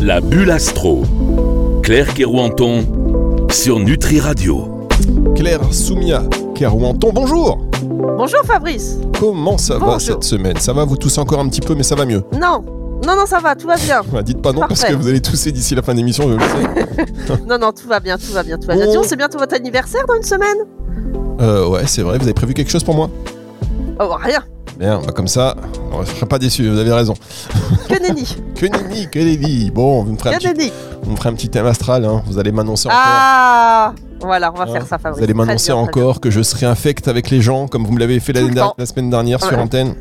La bulle astro. Claire Kerouanton sur Nutri Radio. Claire Soumia Kerouanton, bonjour Bonjour Fabrice. Comment ça va cette semaine? Ça va, vous toussez encore un petit peu, mais ça va mieux? Non, non, non, ça va, tout va bien. Ouais, dites pas non parce que vous allez tousser d'ici la fin de l'émission, je le sais. Non, non, tout va bien, tout va bien, tout va bien. Bon. Donc, c'est bientôt votre anniversaire dans une semaine Euh, ouais, c'est vrai, vous avez prévu quelque chose pour moi? Oh, rien. Bien, bah comme ça, on serait pas déçu, vous avez raison. Que nenni. Que nenni, que nenni Bon, vous me ferez un petit, nenni. vous me ferez un petit thème astral, hein. vous allez m'annoncer encore. Ah Voilà, on va hein. faire ça, Fabrice. Vous allez m'annoncer encore que je serai infect avec les gens, comme vous me l'avez fait la, semaine dernière sur antenne.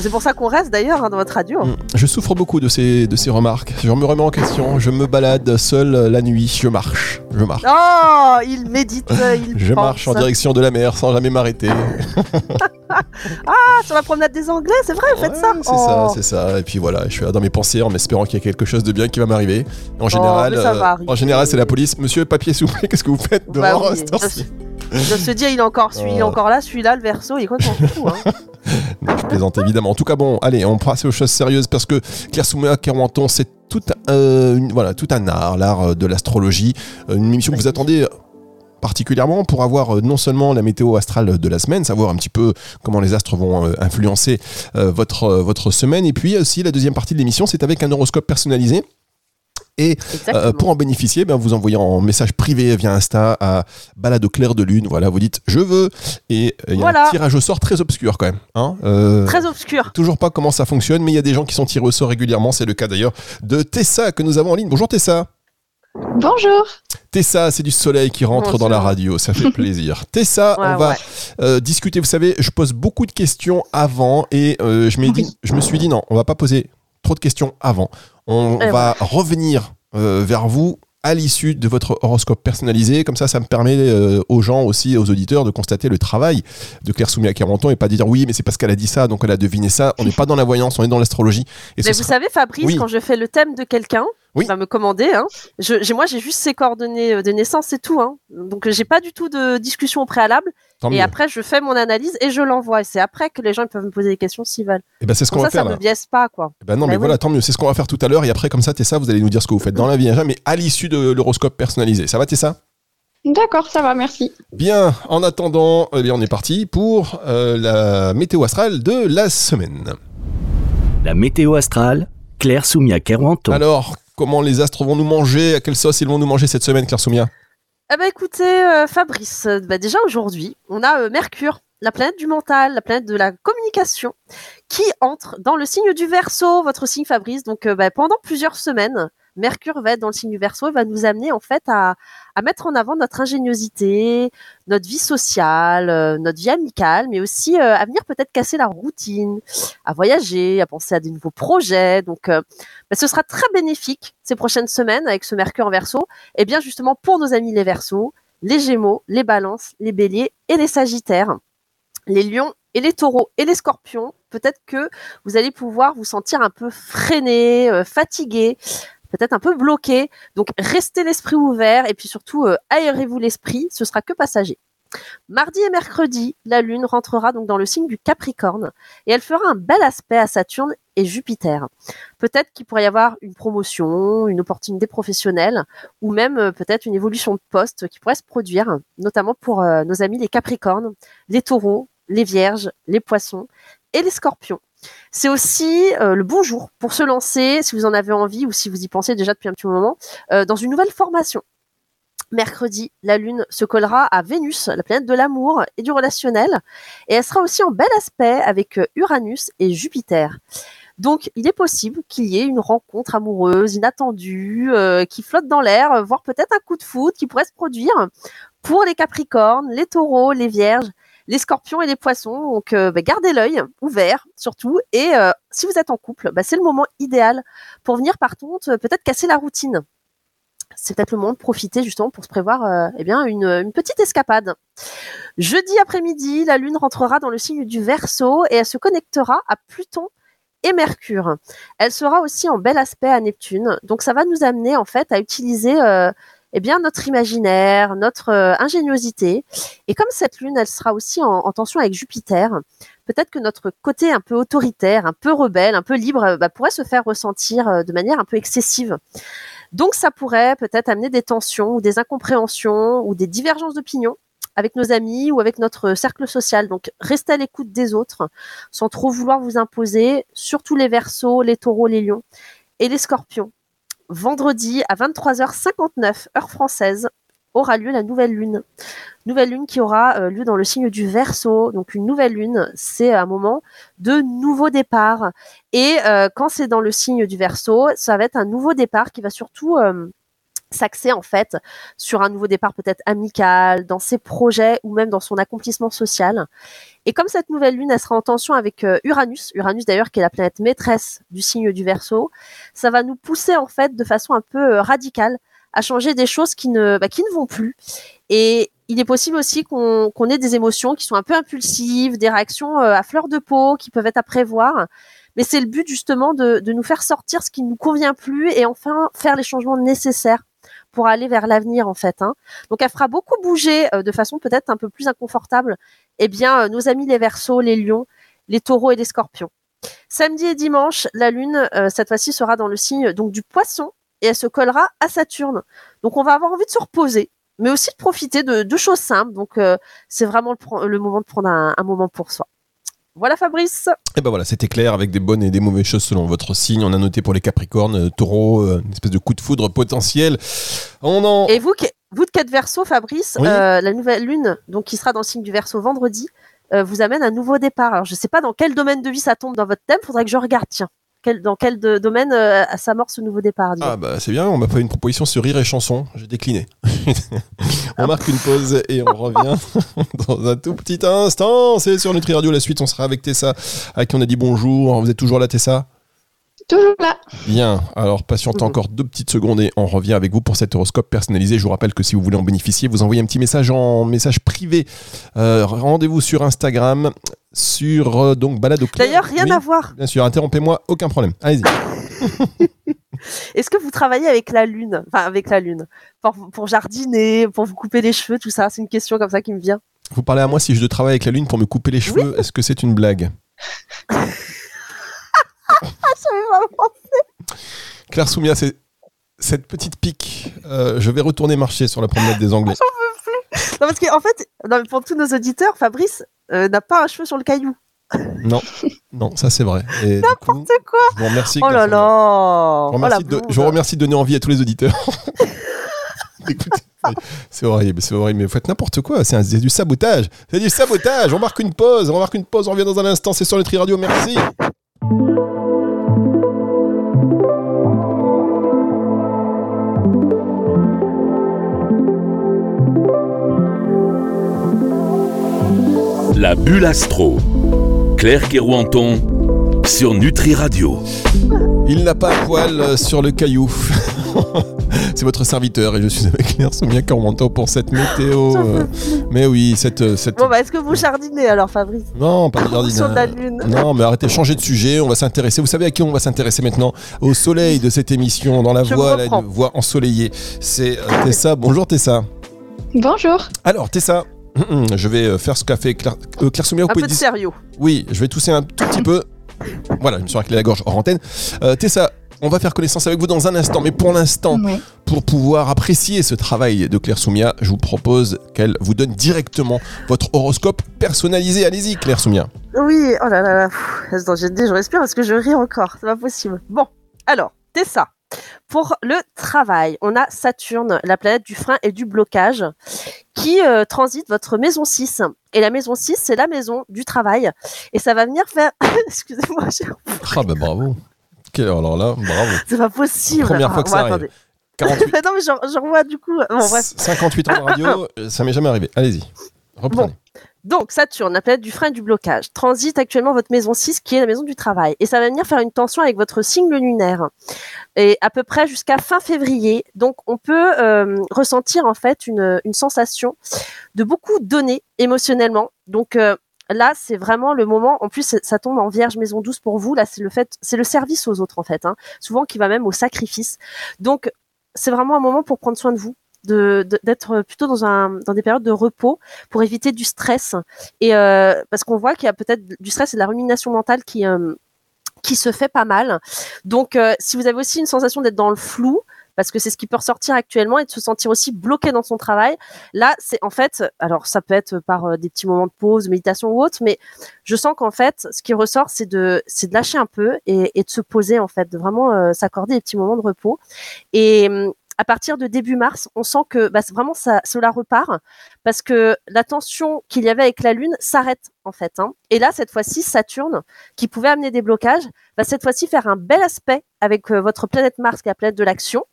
C'est pour ça qu'on reste d'ailleurs hein, dans votre radio. Mm. Je souffre beaucoup de ces, de ces remarques. Je me remets en question. Je me balade seul euh, la nuit. Je marche. Je marche. Oh, il médite, il Je pense. marche en direction de la mer sans jamais m'arrêter. Ah, sur la promenade des Anglais, c'est vrai, vous faites Ouais, ça C'est ça, Oh. c'est ça. Et puis voilà, je suis là dans mes pensées en espérant qu'il y a quelque chose de bien qui va m'arriver. En général, Oh, ça euh, en général, c'est la police. Monsieur, papier s'il qu'est-ce que vous faites Bah dehors oui, cette heure-ci Je se dis, il est encore, celui, il est Oh. encore là, celui-là, le verso, il est complètement fou. Hein. Plaisante évidemment. En tout cas, bon, allez, on passe aux choses sérieuses parce que Claire Soumea Kerouanton, c'est tout, euh, voilà, tout un art, l'art euh, de l'astrologie. Euh, Une émission que vous attendez particulièrement pour avoir non seulement la météo astrale de la semaine, savoir un petit peu comment les astres vont influencer votre semaine, et puis aussi la deuxième partie de l'émission, c'est avec un horoscope personnalisé. Et euh, pour en bénéficier, ben, vous envoyez en message privé via Insta à balade au clair de lune. Voilà, vous dites je veux. Et euh, il y a Voilà. un tirage au sort très obscur quand même. hein. Euh, Très obscur. Toujours pas comment ça fonctionne, mais il y a des gens qui sont tirés au sort régulièrement. C'est le cas d'ailleurs de Tessa que nous avons en ligne. Bonjour Tessa. Bonjour. Tessa, c'est du soleil qui rentre Bonjour. dans la radio, ça fait plaisir. Tessa, Ouais, on va ouais. euh, discuter. Vous savez, je pose beaucoup de questions avant et euh, je, dit, je me suis dit non, on va pas poser trop de questions avant. On Et va revenir euh, vers vous à l'issue de votre horoscope personnalisé. Comme ça, ça me permet euh, aux gens aussi, aux auditeurs, de constater le travail de Claire Soumia Carenton et pas dire oui, mais c'est parce qu'elle a dit ça, donc elle a deviné ça. On n'est pas dans la voyance, on est dans l'astrologie. Mais vous sera- savez, Fabrice, Oui. quand je fais le thème de quelqu'un, Oui. il va me commander. Hein, je, moi, j'ai juste ses coordonnées euh, de naissance et tout. Hein, donc, j'ai pas du tout de discussion au préalable. Tant Et mieux. après, je fais mon analyse et je l'envoie. Et c'est après que les gens peuvent me poser des questions s'ils veulent. Eh ben, c'est ce qu'on va ça, ça faire me là. biaise pas, quoi. Eh Ben non, Bah mais oui. voilà, tant mieux. C'est ce qu'on va faire tout à l'heure. Et après, comme ça, Tessa, vous allez nous dire ce que vous faites dans la vie, mais à l'issue de l'horoscope personnalisé. Ça va, Tessa? D'accord, ça va, merci. Bien, en attendant, eh bien, on est parti pour euh, la météo astrale de la semaine. La météo astrale, Claire Soumia Kerouanton. Alors, comment les astres vont nous manger? À quelle sauce ils vont nous manger cette semaine, Claire Soumia? Eh ben, écoutez, euh, Fabrice, euh, bah, déjà aujourd'hui, on a euh, Mercure, la planète du mental, la planète de la communication, qui entre dans le signe du Verseau, votre signe Fabrice. Donc, bah, pendant plusieurs semaines, Mercure va être dans le signe du Verseau et va nous amener en fait à, à mettre en avant notre ingéniosité, notre vie sociale, euh, notre vie amicale, mais aussi euh, à venir peut-être casser la routine, à voyager, à penser à des nouveaux projets. Donc, euh, bah, ce sera très bénéfique ces prochaines semaines avec ce Mercure en Verseau. Et bien justement pour nos amis les Verseaux, les Gémeaux, les Balances, les Béliers et les Sagittaires, les Lions et les Taureaux et les Scorpions. Peut-être que vous allez pouvoir vous sentir un peu freiné, euh, fatigué, peut-être un peu bloqué. Donc restez l'esprit ouvert et puis surtout euh, aérez-vous l'esprit, ce sera que passager. Mardi et mercredi, la Lune rentrera donc dans le signe du Capricorne et elle fera un bel aspect à Saturne et Jupiter. Peut-être qu'il pourrait y avoir une promotion, une opportunité professionnelle ou même euh, peut-être une évolution de poste qui pourrait se produire, notamment pour euh, nos amis les Capricornes, les Taureaux, les Vierges, les Poissons et les Scorpions. C'est aussi euh, le bon jour pour se lancer, si vous en avez envie ou si vous y pensez déjà depuis un petit moment, euh, dans une nouvelle formation. Mercredi, la Lune se collera à Vénus, la planète de l'amour et du relationnel, et elle sera aussi en bel aspect avec euh, Uranus et Jupiter. Donc, il est possible qu'il y ait une rencontre amoureuse inattendue qui flotte dans l'air, voire peut-être un coup de foudre qui pourrait se produire pour les Capricornes, les Taureaux, les Vierges, les Scorpions et les Poissons. Donc, euh, bah, gardez l'œil ouvert surtout. Et euh, si vous êtes en couple, bah, c'est le moment idéal pour venir par contre euh, peut-être casser la routine. C'est peut-être le moment de profiter justement pour se prévoir eh bien une, petite escapade. Jeudi après-midi, la Lune rentrera dans le signe du Verseau et elle se connectera à Pluton et Mercure. Elle sera aussi en bel aspect à Neptune, donc ça va nous amener en fait à utiliser eh bien notre imaginaire, notre euh, ingéniosité. Et comme cette lune, elle sera aussi en, en tension avec Jupiter, peut-être que notre côté un peu autoritaire, un peu rebelle, un peu libre, euh, bah, pourrait se faire ressentir euh, de manière un peu excessive. Donc ça pourrait peut-être amener des tensions ou des incompréhensions ou des divergences d'opinion avec nos amis ou avec notre cercle social. Donc restez à l'écoute des autres sans trop vouloir vous imposer, surtout les versos, les taureaux, les lions et les scorpions. Vendredi à 23h59 heure française aura lieu la nouvelle lune. Nouvelle lune qui aura euh, lieu dans le signe du Verseau. Donc une nouvelle lune, c'est un moment de nouveau départ. Et euh, quand c'est dans le signe du Verseau, ça va être un nouveau départ qui va surtout euh, s'axer en fait sur un nouveau départ peut-être amical, dans ses projets ou même dans son accomplissement social. Et comme cette nouvelle lune, elle sera en tension avec euh, Uranus, Uranus d'ailleurs qui est la planète maîtresse du signe du Verseau, ça va nous pousser en fait de façon un peu euh, radicale à changer des choses qui ne, bah, qui ne vont plus. Et il est possible aussi qu'on qu'on ait des émotions qui sont un peu impulsives, des réactions euh, à fleur de peau qui peuvent être à prévoir. Mais c'est le but justement de, de nous faire sortir ce qui ne nous convient plus et enfin faire les changements nécessaires pour aller vers l'avenir en fait. Hein. Donc elle fera beaucoup bouger euh, de façon peut-être un peu plus inconfortable. Eh bien, euh, nos amis les Verseaux, les Lions, les Taureaux et les Scorpions. Samedi et dimanche, la Lune euh, cette fois-ci sera dans le signe donc du Poisson et elle se collera à Saturne. Donc on va avoir envie de se reposer, mais aussi de profiter de, choses simples. Donc c'est vraiment le, moment de prendre un moment pour soi. Voilà Fabrice. Et ben voilà, c'était clair avec des bonnes et des mauvaises choses selon votre signe. On a noté pour les Capricornes, euh, Taureau, euh, une espèce de coup de foudre potentiel. On en. Et vous, vous de 4 Verseau, Fabrice, Oui. euh, la nouvelle Lune, donc qui sera dans le signe du Verseau vendredi, euh, vous amène un nouveau départ. Alors je sais pas dans quel domaine de vie ça tombe dans votre thème. Faudrait que je regarde. Tiens, Quel- dans quel de- domaine euh, s'amorce ce nouveau départ. Ah bah c'est bien, on m'a fait une proposition sur rire et chanson, j'ai décliné. on marque une pause et on revient dans un tout petit instant. C'est sur Nutri Radio la suite, on sera avec Tessa, à qui on a dit bonjour. Vous êtes toujours là Tessa? Toujours là. Bien, alors patientez Mhm. encore deux petites secondes et on revient avec vous pour cet horoscope personnalisé. Je vous rappelle que si vous voulez en bénéficier, vous envoyez un petit message en message privé. Euh, Rendez-vous sur Instagram, sur euh, donc balado. Claire. D'ailleurs, rien Oui, à voir. Bien sûr, interrompez-moi, aucun problème. Allez-y. Est-ce que vous travaillez avec la Lune? Enfin, avec la Lune. Pour, pour jardiner, pour vous couper les cheveux, tout ça. C'est une question comme ça qui me vient. Vous parlez à moi si je travaille avec la lune pour me couper les cheveux. Est-ce que c'est une blague? Claire Soumia, c'est cette petite pique. euh, je vais retourner marcher sur la promenade des Anglais. Non, parce qu'en fait, non, pour tous nos auditeurs, Fabrice euh, n'a pas un cheveu sur le caillou. Non, non, ça c'est vrai. C'est quoi je vous remercie. Oh là là Je vous Oh de, blonde. je vous remercie de donner envie à tous les auditeurs. C'est- horrible, c'est horrible, mais vous faites n'importe quoi, c'est du sabotage, c'est du sabotage, on marque une pause, on marque une pause, on revient dans un instant, c'est sur Nutri Radio, merci. La bulle astro. Claire Kerouanton sur Nutri Radio. Il n'a pas un poil euh, sur le caillou. C'est votre serviteur et je suis avec Claire Soumia Cormanteau pour cette météo. Euh, Mais oui, cette. euh, cette... Bon, bah, est-ce que vous jardinez alors, Fabrice? Non, pas de jardinage. Lune. Non, mais arrêtez, changez de sujet. On va s'intéresser. Vous savez à qui on va s'intéresser maintenant? Au soleil de cette émission, dans la Je voix, la voix ensoleillée. C'est Tessa. Bonjour Tessa. Bonjour. Alors Tessa, je vais euh, faire ce qu'a fait Claire, euh, Claire Soumia. Vous Un peu de sérieux. Oui, je vais tousser un tout petit peu. Voilà, je me suis raclé la gorge hors antenne. Euh, Tessa, on va faire connaissance avec vous dans un instant, mais pour l'instant, Oui. pour pouvoir apprécier ce travail de Claire Soumia, je vous propose qu'elle vous donne directement votre horoscope personnalisé. Allez-y, Claire Soumia. Oui, oh là là là. j'ai dit, je respire parce que je ris encore. C'est pas possible. Bon, alors, Tessa. Pour le travail, on a Saturne, la planète du frein et du blocage, qui euh, transite votre maison 6. Et la maison 6, c'est la maison du travail. Et ça va venir faire... Excusez-moi, j'ai- Ah bah bravo. Alors là, bravo. c'est pas possible. Première fois que ça arrive. attendez. 48, Mais non, mais je, je revois du coup... Bon, bref. 58 ans de radio, euh, ça m'est jamais arrivé. Allez-y, reprenez. Donc, Saturne, la planète du frein et du blocage, transite actuellement votre maison 6, qui est la maison du travail. Et ça va venir faire une tension avec votre signe lunaire. Et à peu près jusqu'à fin février. Donc, on peut euh, ressentir en fait une, une sensation de beaucoup donner émotionnellement. Donc, euh, là, c'est vraiment le moment. En plus, ça tombe en vierge maison 12 pour vous. Là, c'est le fait, c'est le service aux autres, en fait. Hein, souvent, qui va même au sacrifice. Donc, c'est vraiment un moment pour prendre soin de vous d'être plutôt dans un dans des périodes de repos pour éviter du stress et euh, parce qu'on voit qu'il y a peut-être du stress et de la rumination mentale qui euh, qui se fait pas mal. Donc euh, si vous avez aussi une sensation d'être dans le flou parce que c'est ce qui peut ressortir actuellement et de se sentir aussi bloqué dans son travail. Là, c'est en fait, alors ça peut être par des petits moments de pause, méditation ou autre, mais je sens qu'en fait, ce qui ressort, c'est de, de lâcher un peu et, de se poser en fait, de vraiment s'accorder des petits moments de repos. Et hum, à partir de début mars, on sent que bah, vraiment ça, cela repart parce que la tension qu'il y avait avec la Lune s'arrête en fait. Hein. Et là, cette fois-ci, Saturne, qui pouvait amener des blocages, va cette fois-ci faire un bel aspect avec euh, votre planète Mars, qui est la planète de l'action,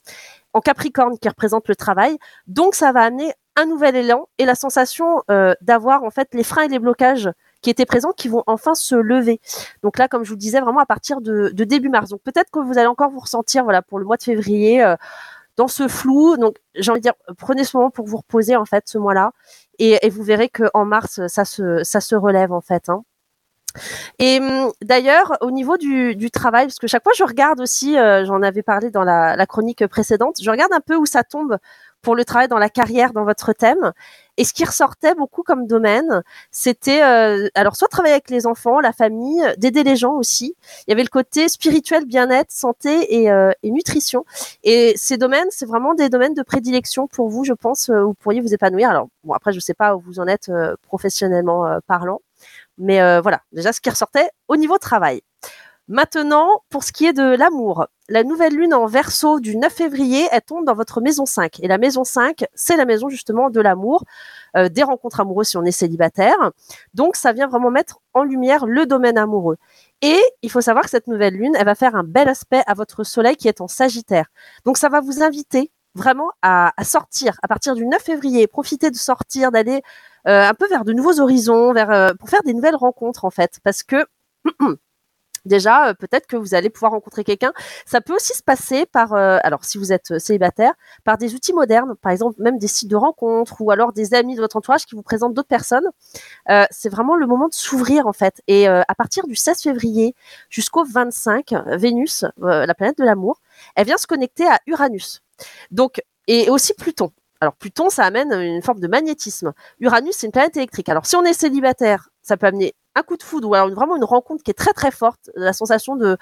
en Capricorne, qui représente le travail. Donc, ça va amener un nouvel élan et la sensation euh, d'avoir en fait les freins et les blocages qui étaient présents qui vont enfin se lever. Donc là, comme je vous le disais, vraiment à partir de, de début mars. Donc peut-être que vous allez encore vous ressentir, voilà, pour le mois de février, euh, dans ce flou. Donc j'ai envie de dire, prenez ce moment pour vous reposer en fait ce mois-là, et, vous verrez que en mars, ça se relève en fait. Hein. Et hum, d'ailleurs, au niveau du, travail, parce que chaque fois je regarde aussi, euh, j'en avais parlé dans la chronique précédente, je regarde un peu où ça tombe pour le travail dans la carrière, dans votre thème. Et ce qui ressortait beaucoup comme domaine, c'était euh, alors soit travailler avec les enfants, la famille, d'aider les gens aussi. Il y avait le côté spirituel, bien-être, santé et, euh, et nutrition. Et ces domaines, c'est vraiment des domaines de prédilection pour vous, je pense, euh, où vous pourriez vous épanouir. Alors bon, après, je sais pas où vous en êtes euh, professionnellement euh, parlant, mais euh, voilà, déjà ce qui ressortait au niveau travail. Maintenant, pour ce qui est de l'amour, la nouvelle lune en verso du 9 février, elle tombe dans votre maison 5. Et la maison 5, c'est la maison justement de l'amour, euh, des rencontres amoureuses si on est célibataire. Donc, ça vient vraiment mettre en lumière le domaine amoureux. Et il faut savoir que cette nouvelle lune, elle va faire un bel aspect à votre soleil qui est en Sagittaire. Donc, ça va vous inviter vraiment à, sortir à partir du 9 février, profiter de sortir, d'aller euh, un peu vers de nouveaux horizons, vers euh, pour faire des nouvelles rencontres en fait, parce que déjà euh, peut-être que vous allez pouvoir rencontrer quelqu'un. Ça peut aussi se passer par, euh, alors si vous êtes euh, célibataire, par des outils modernes, par exemple même des sites de rencontres ou alors des amis de votre entourage qui vous présentent d'autres personnes. C'est vraiment le moment de s'ouvrir en fait. Et à partir du 16 février jusqu'au 25, Vénus, la planète de l'amour, elle vient se connecter à Uranus. Donc et aussi Pluton. Alors Pluton, ça amène une forme de magnétisme. Uranus, c'est une planète électrique. Alors si on est célibataire, ça peut amener un coup de foudre ou vraiment une rencontre qui est très très forte, la sensation de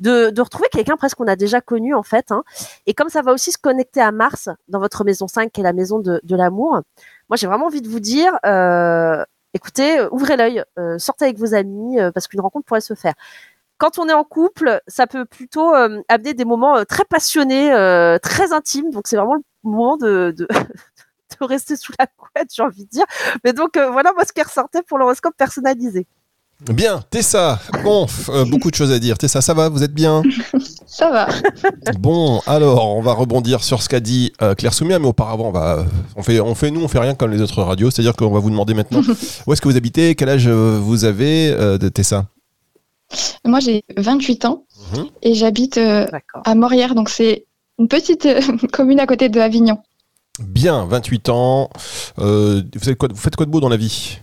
de, retrouver quelqu'un presque qu'on a déjà connu en fait. hein. Et comme ça va aussi se connecter à Mars dans votre maison 5, qui est la maison de, de l'amour, moi j'ai vraiment envie de vous dire, euh, écoutez, ouvrez l'œil, euh, sortez avec vos amis, euh, parce qu'une rencontre pourrait se faire. Quand on est en couple, ça peut plutôt amener des moments très passionnés, très intimes. Donc c'est vraiment le moment de, de rester sous la couette, j'ai envie de dire. Mais donc euh, voilà moi ce qui ressortait pour l'horoscope personnalisé. Bien, Tessa. Bon, euh, beaucoup de choses à dire. Tessa, ça va? Vous êtes bien? Ça va. Bon, alors, on va rebondir sur ce qu'a dit euh, Claire Soumia, mais auparavant, on va, on fait, on fait, nous, on fait rien comme les autres radios. C'est-à-dire qu'on va vous demander maintenant où est-ce que vous habitez, quel âge vous avez, euh, de Tessa? Moi, j'ai 28 ans Mhm. et j'habite euh, à Morières, donc c'est une petite euh, commune à côté de Avignon. Bien, 28 ans. Euh, vous, faites quoi, vous faites quoi de beau dans la vie?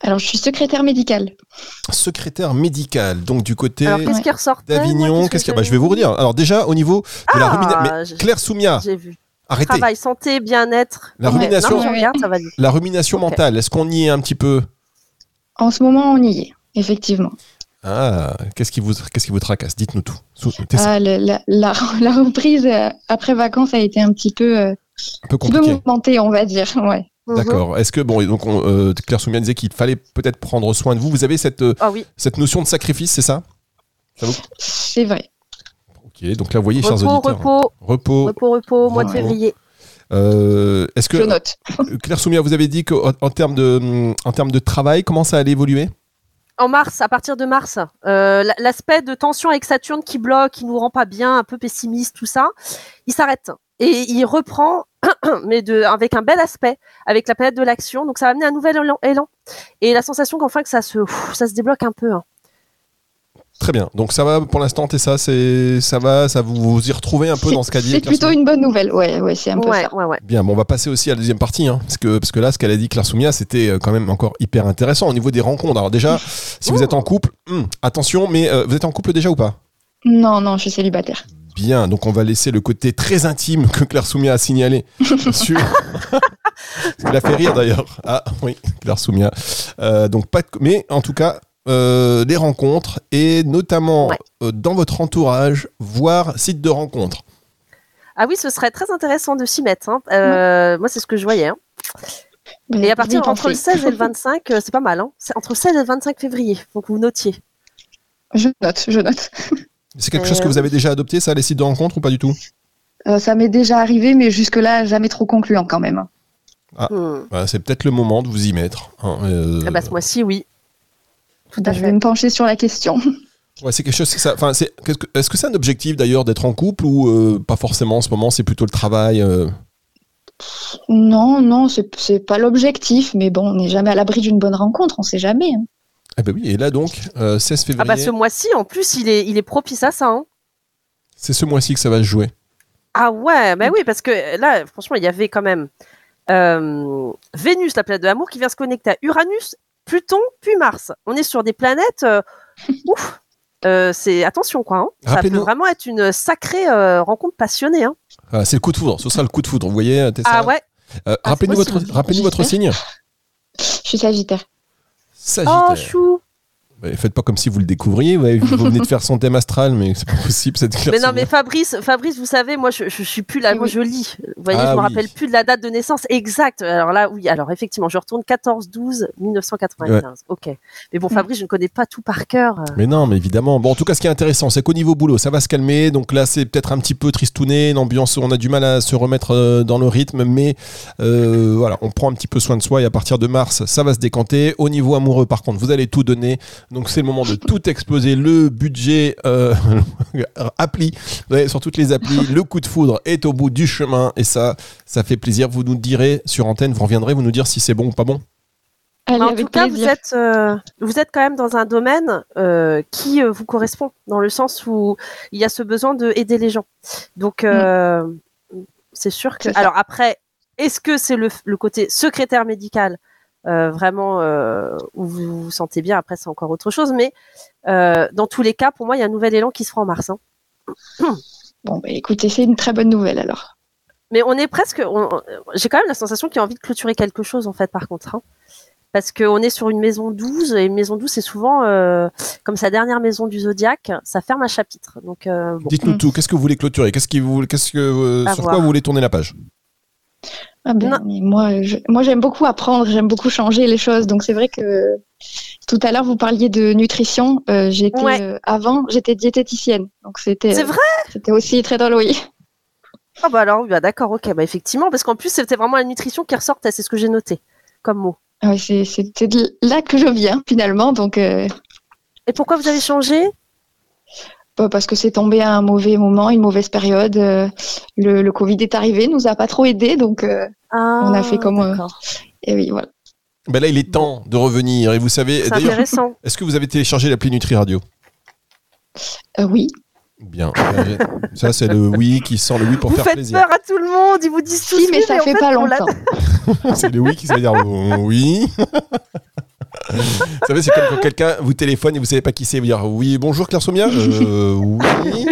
Alors, je suis secrétaire médicale. Secrétaire médical, donc du côté d'Avignon. Qu'est-ce qu'il y a bah, Je vais vous redire. Alors, déjà, au niveau de la Ah, rumination. Claire Soumia, J'ai vu. arrêtez. Travail, santé, bien-être. La Ouais, rumination- non, je regarde, ça va vite. La rumination mentale, est-ce qu'on y est un petit peu? En ce moment, on y est, effectivement. Ah, qu'est-ce qui vous, qu'est-ce qui vous tracasse? Dites-nous tout. Ah, le- la, la- la reprise euh, après vacances a été un petit peu, euh, un peu petit mouvementée, on va dire. Ouais. Mhm. D'accord. Est-ce que bon, donc on- euh, Claire Soumia disait qu'il fallait peut-être prendre soin de vous. Vous avez cette euh, Ah oui. cette notion de sacrifice, c'est ça? C'est vrai. Ok. Donc là, vous voyez, chers Repos, auditeurs, repos, repos. repos, repos, mois de février. Euh, Est-ce Je note. Claire Soumia, vous avez dit qu'en en termes de en termes de travail, comment ça allait évoluer En mars, à partir de mars, euh, l'aspect de tension avec Saturne qui bloque, qui nous rend pas bien, un peu pessimiste, tout ça, il s'arrête et il reprend, mais avec un bel aspect, avec la planète de l'action. Donc ça va amener un nouvel élan, et la sensation qu'enfin que ça se, ouf, ça se débloque un peu. hein. Très bien. Donc ça va pour l'instant, Tessa, c'est ça va, ça vous, vous y retrouvez un peu dans ce qu'a dit C'est plutôt une bonne nouvelle. Ouais, ouais, c'est un peu Ouais, ça. ouais, ouais. Bien, bon, on va passer aussi à la deuxième partie, hein, parce que parce que là, ce qu'elle a dit Claire Soumia, c'était euh, quand même encore hyper intéressant au niveau des rencontres. Alors déjà, si vous êtes en couple, hum, attention, mais euh, vous êtes en couple déjà ou pas? Non, non, je suis célibataire. Bien, donc on va laisser le côté très intime que Claire Soumia a signalé sur. Il a fait rire d'ailleurs. Ah oui, Claire Soumia. Euh, donc pas de... Mais en tout cas, euh, les rencontres et notamment Ouais. euh, dans votre entourage, voire site de rencontre. Ah oui, ce serait très intéressant de s'y mettre. hein. Euh, Moi, c'est ce que je voyais. hein. Ben, Et à partir entre le pensais. 16 et le 25, euh, c'est pas mal. Hein. C'est entre le 16 et le 25 février. Faut que vous notiez. Je note, je note. C'est quelque Euh, chose que vous avez déjà adopté, ça, les sites de rencontre ou pas du tout? Euh, ça m'est déjà arrivé, mais jusque-là, jamais trop concluant quand même. Hmm. Voilà, C'est peut-être le moment de vous y mettre. hein, euh, Ah bah, ce mois-ci, oui. Tout à je vais me pencher sur la question. Ouais, c'est quelque chose. ça- Enfin, c'est. qu'est-ce que- Est-ce que c'est un objectif d'ailleurs d'être en couple ou euh, pas forcément en ce moment C'est plutôt le travail. euh, non, non, c'est c'est pas l'objectif, mais bon, on n'est jamais à l'abri d'une bonne rencontre, on sait jamais. hein. Eh ben oui. Et là donc, euh, 16 février. Ah bah ce mois-ci, en plus, il est, il est propice à ça. hein. C'est ce mois-ci que ça va se jouer. Ah ouais, bah oui, parce que là, franchement, il y avait quand même euh, Vénus, la planète de l'amour, qui vient se connecter à Uranus, Pluton, puis Mars. On est sur des planètes. euh, ouf Euh, c'est attention quoi. hein. Ça peut vraiment être une sacrée euh, rencontre passionnée. hein. Ah, c'est le coup de foudre. Ce sera le coup de foudre. Vous voyez, Tessa Ah ouais. Euh, Ah, rappelez-nous votre, rappelez-nous votre signe. Je suis Sagittaire. Sagittaire. Oh chou. Ouais, faites pas comme si vous le découvriez. ouais, vous venez de faire son thème astral, mais c'est pas possible cette Claire Mais non, mais Fabrice, Fabrice, vous savez, moi, je, je suis plus là. Moi, je lis. Vous voyez, Ah je me oui. rappelle plus de la date de naissance exacte. Alors là, oui. Alors effectivement, je retourne 14-12-1995. Ok. Mais bon. Fabrice, je ne connais pas tout par cœur. Mais non, mais évidemment. Bon, en tout cas, ce qui est intéressant, c'est qu'au niveau boulot, ça va se calmer. Donc là, c'est peut-être un petit peu tristouné, l'ambiance, on a du mal à se remettre euh, dans le rythme, mais euh, voilà, on prend un petit peu soin de soi et à partir de mars, ça va se décanter. Au niveau amoureux, par contre, vous allez tout donner. Donc c'est le moment de tout exploser. Le budget euh, appli, vous voyez, sur toutes les applis, le coup de foudre est au bout du chemin et ça, ça fait plaisir. Vous nous direz sur antenne, vous reviendrez, vous nous dire si c'est bon ou pas bon. Allez, en tout cas, vous êtes, euh, vous êtes quand même dans un domaine euh, qui euh, vous correspond, dans le sens où il y a ce besoin de aider les gens. Donc, euh, c'est sûr que. Alors après, est-ce que c'est le, le côté secrétaire médical vraiment euh, où vous vous sentez bien Après, c'est encore autre chose. Mais euh, dans tous les cas, pour moi, il y a un nouvel élan qui se fera en mars. hein. Bon, bah, écoutez, c'est une très bonne nouvelle alors. Mais on est presque. J'ai quand même la sensation qu'il y a envie de clôturer quelque chose, en fait, par contre. hein. Parce qu'on est sur une maison 12, et une maison 12, c'est souvent, euh, comme sa dernière maison du zodiaque, ça ferme un chapitre. Donc, euh, bon. Dites-nous Mm. tout. Qu'est-ce que vous voulez clôturer? Qu'est-ce qui vous, qu'est-ce que, euh, sur voir. quoi vous voulez tourner la page? Ah ben, mais moi, je- moi, j'aime beaucoup apprendre, j'aime beaucoup changer les choses. Donc c'est vrai que tout à l'heure vous parliez de nutrition. Euh, j'étais Ouais. euh, avant, j'étais diététicienne. Donc c'était C'est euh, vrai c'était aussi très drôle, oui. Ah bah alors, bah d'accord, ok, bah effectivement, parce qu'en plus, c'était vraiment la nutrition qui ressortait, c'est ce que j'ai noté comme mot. Ah oui, c'est c'est de là que je viens finalement. Donc euh, Et pourquoi vous avez changé? Bah, parce que c'est tombé à un mauvais moment, une mauvaise période. Le, le Covid est arrivé, nous a pas trop aidé. Donc euh, ah, On a fait comme, euh, et oui, voilà. ben Là, il est temps de revenir. Et vous savez, C'est d'ailleurs, intéressant. est-ce que vous avez téléchargé l'appli Nutri Radio? Euh, oui. Bien. Ça, c'est le oui qui sent le oui pour vous faire faites plaisir. peur à tout le monde, ils vous disent tous Si, mais oui, ça en fait fait, pas longtemps. C'est le oui qui veut dire oui. Vous savez, c'est comme quand quelqu'un vous téléphone et vous savez pas qui c'est. Vous dire oui, bonjour Claire Somia. Euh, oui.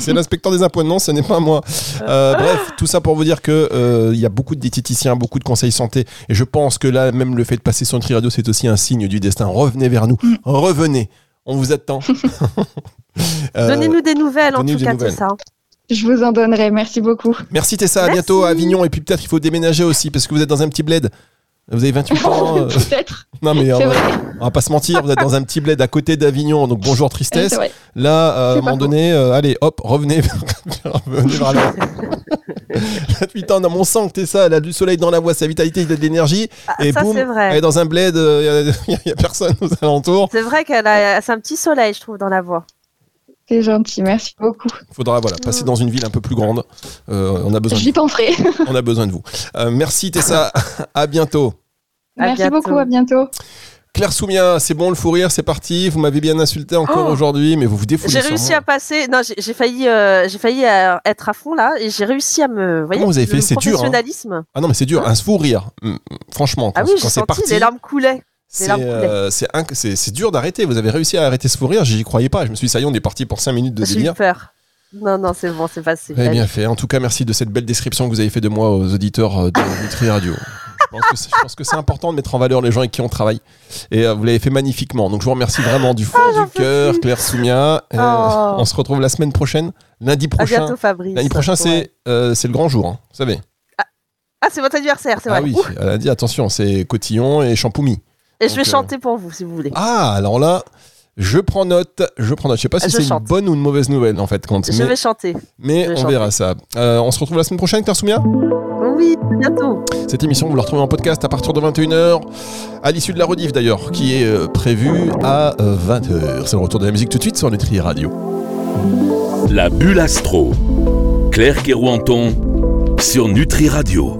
C'est l'inspecteur des impôts. Non, ce n'est pas moi. Euh, bref, tout ça pour vous dire que euh, il y a beaucoup de diététiciens, beaucoup de conseils santé. Et je pense que là, même le fait de passer sur Nutri Radio, c'est aussi un signe du destin. Revenez vers nous. Mm. Revenez. On vous attend. Euh, Donnez-nous des nouvelles, en tout cas, nouvelles. c'est ça. Je vous en donnerai. Merci beaucoup. Merci Tessa, à Merci. bientôt à Avignon. Et puis peut-être il faut déménager aussi parce que vous êtes dans un petit bled. Vous avez 28 ans. euh, Peut-être. Non mais on va, vrai. on va pas se mentir, vous êtes dans un petit bled à côté d'Avignon, donc bonjour tristesse. Là, euh, à un moment donné, euh, allez, hop, revenez, revenez vers là. 28 ans dans mon sang, t'es ça, elle a du soleil dans la voix, sa vitalité, il a de l'énergie, Ah, et ça, boum, c'est elle vrai. est dans un bled, euh, il y, a personne aux alentours. C'est vrai qu'elle a, c'est un petit soleil, je trouve, dans la voix. C'est gentil. Merci beaucoup. Il faudra voilà, passer dans une ville un peu plus grande. Euh, on a besoin, J'y penserai. on a besoin de vous. Euh, merci Tessa, à bientôt. À Merci bientôt. beaucoup. À bientôt. Claire Soumia, c'est bon le fou rire, c'est parti. Vous m'avez bien insulté encore Oh aujourd'hui, mais vous vous défoulez J'ai réussi moi. à passer. Non, j'ai j'ai failli, euh, j'ai failli euh, être à fond là, et j'ai réussi à me. voyez, Comment vous avez fait? C'est dur, hein. Ah non, mais c'est dur, un fou rire. Mm, mm, Franchement, quand, Ah oui, quand j'ai c'est senti parti, les larmes coulaient. C'est euh, dur d'arrêter. Vous avez réussi à arrêter ce fou rire, j'y croyais pas. Je me suis dit, ça y est, on est parti pour 5 minutes de eu délire. peur. Non, non, c'est bon, c'est. Eh bien fait. En tout cas, merci de cette belle description que vous avez fait de moi aux auditeurs euh, de Nutri Radio. Je pense que c'est- important de mettre en valeur les gens avec qui on travaille. Et euh, vous l'avez fait magnifiquement. Donc je vous remercie vraiment du fond du cœur, Claire Soumia. Euh, Oh. On se retrouve la semaine prochaine, lundi À prochain. bientôt, Fabrice. Lundi prochain, c'est euh, le grand jour, hein, vous savez. Ah, c'est votre anniversaire, c'est Ah vrai. oui, Ouh, elle a dit attention, c'est cotillon et champoumi. Et je vais euh, chanter pour vous, si vous voulez. Ah, alors là, je prends note. Je prends note. Je sais pas si c'est une chante. bonne ou une mauvaise nouvelle en fait. Quand, je mais vais chanter. mais je vais on chanter. verra ça. Euh, on se retrouve la semaine prochaine, Claire Soumia Oui, à bientôt. Cette émission, vous la retrouvez en podcast à partir de 21h, à l'issue de la rediff d'ailleurs, qui est euh, prévue à 20h. C'est le retour de la musique tout de suite sur Nutri Radio. La bulle astro. Claire Kerouanton sur Nutri Radio.